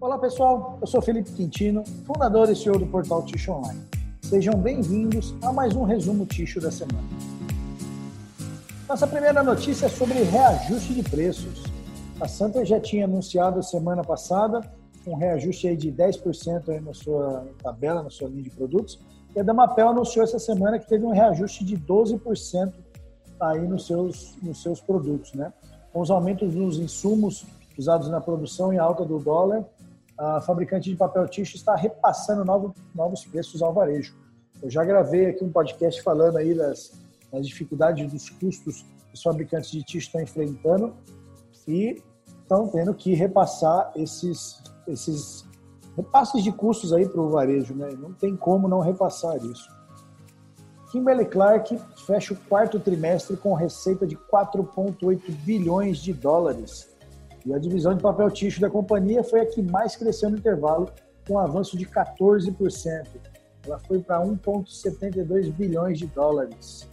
Olá pessoal, eu sou Felipe Quintino, fundador e CEO do portal Ticho Online. Sejam bem-vindos a mais um resumo Ticho da semana. Nossa primeira notícia é sobre reajuste de preços. A Santa já tinha anunciado semana passada um reajuste aí de 10% aí na sua tabela, na sua linha de produtos, e a Damapel anunciou essa semana que teve um reajuste de 12% aí nos seus, nos seus produtos, né? Com os aumentos nos insumos usados na produção e alta do dólar, a fabricante de papel ticho está repassando novos, novos preços ao varejo. Eu já gravei aqui um podcast falando aí das, das dificuldades dos custos que os fabricantes de ticho estão enfrentando e estão tendo que repassar esses, esses repasses de custos aí para o varejo, né? Não tem como não repassar isso. Kimberly Clark fecha o quarto trimestre com receita de 4,8 bilhões de dólares e a divisão de papel ticho da companhia foi a que mais cresceu no intervalo, com um avanço de 14%. Ela foi para 1,72 bilhões de dólares.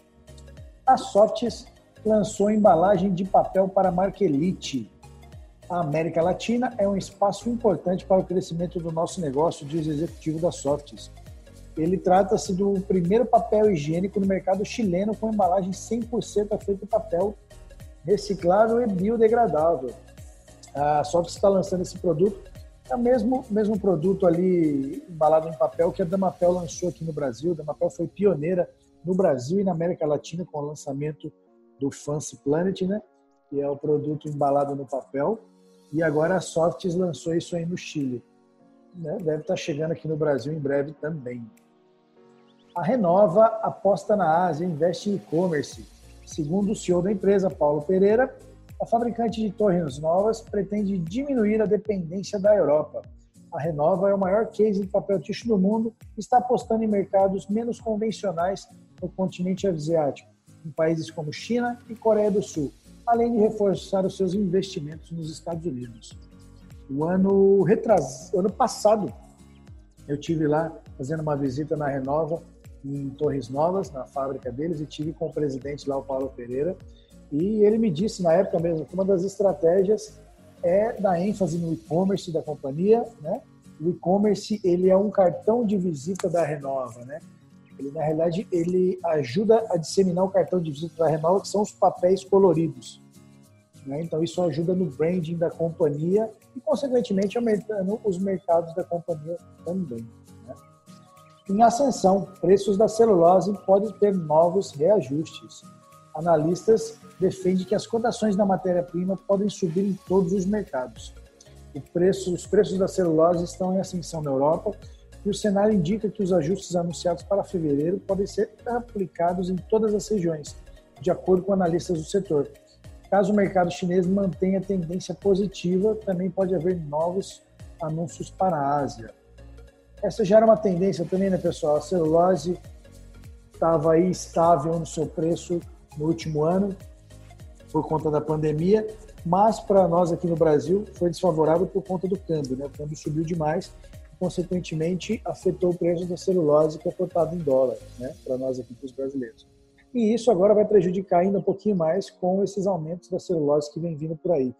A Softs lançou embalagem de papel para a marca Elite. A América Latina é um espaço importante para o crescimento do nosso negócio, diz o executivo da Softs. Ele trata-se do primeiro papel higiênico no mercado chileno com embalagem 100% feita de papel reciclável e biodegradável. A Soft está lançando esse produto. É o mesmo, mesmo produto ali embalado em papel que a Damapel lançou aqui no Brasil. A Damapel foi pioneira no Brasil e na América Latina com o lançamento do Fancy Planet, né? Que é o produto embalado no papel. E agora a Softs lançou isso aí no Chile. Né? Deve estar chegando aqui no Brasil em breve também. A Renova aposta na Ásia investe em e-commerce. Segundo o CEO da empresa, Paulo Pereira, a fabricante de torres novas pretende diminuir a dependência da Europa. A Renova é o maior case de papel tixo do mundo e está apostando em mercados menos convencionais no continente asiático, em países como China e Coreia do Sul, além de reforçar os seus investimentos nos Estados Unidos. O ano, retras... ano passado, eu tive lá fazendo uma visita na Renova, em Torres Novas, na fábrica deles, e tive com o presidente lá, o Paulo Pereira, e ele me disse na época mesmo que uma das estratégias é dar ênfase no e-commerce da companhia, né? O e-commerce ele é um cartão de visita da Renova, né? Ele na realidade ele ajuda a disseminar o cartão de visita da Renova, que são os papéis coloridos. Né? Então isso ajuda no branding da companhia e consequentemente aumentando os mercados da companhia também. Né? Em ascensão, preços da celulose podem ter novos reajustes analistas defendem que as cotações da matéria-prima podem subir em todos os mercados. Preço, os preços da celulose estão em ascensão na Europa e o cenário indica que os ajustes anunciados para fevereiro podem ser aplicados em todas as regiões, de acordo com analistas do setor. Caso o mercado chinês mantenha tendência positiva, também pode haver novos anúncios para a Ásia. Essa já era uma tendência também, né, pessoal? A celulose estava aí estável no seu preço no último ano por conta da pandemia, mas para nós aqui no Brasil foi desfavorável por conta do câmbio, né? O câmbio subiu demais e, consequentemente, afetou o preço da celulose que é cotado em dólar, né? Para nós aqui, para os brasileiros. E isso agora vai prejudicar ainda um pouquinho mais com esses aumentos da celulose que vem vindo por aí.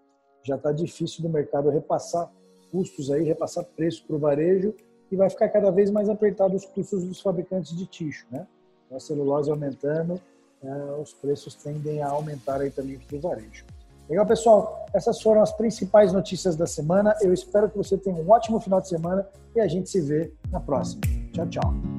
Já está difícil do mercado repassar custos aí, repassar preço para o varejo e vai ficar cada vez mais apertado os custos dos fabricantes de ticho, né? A celulose aumentando, né, os preços tendem a aumentar aí também para o varejo. Legal, pessoal? Essas foram as principais notícias da semana. Eu espero que você tenha um ótimo final de semana e a gente se vê na próxima. Tchau, tchau.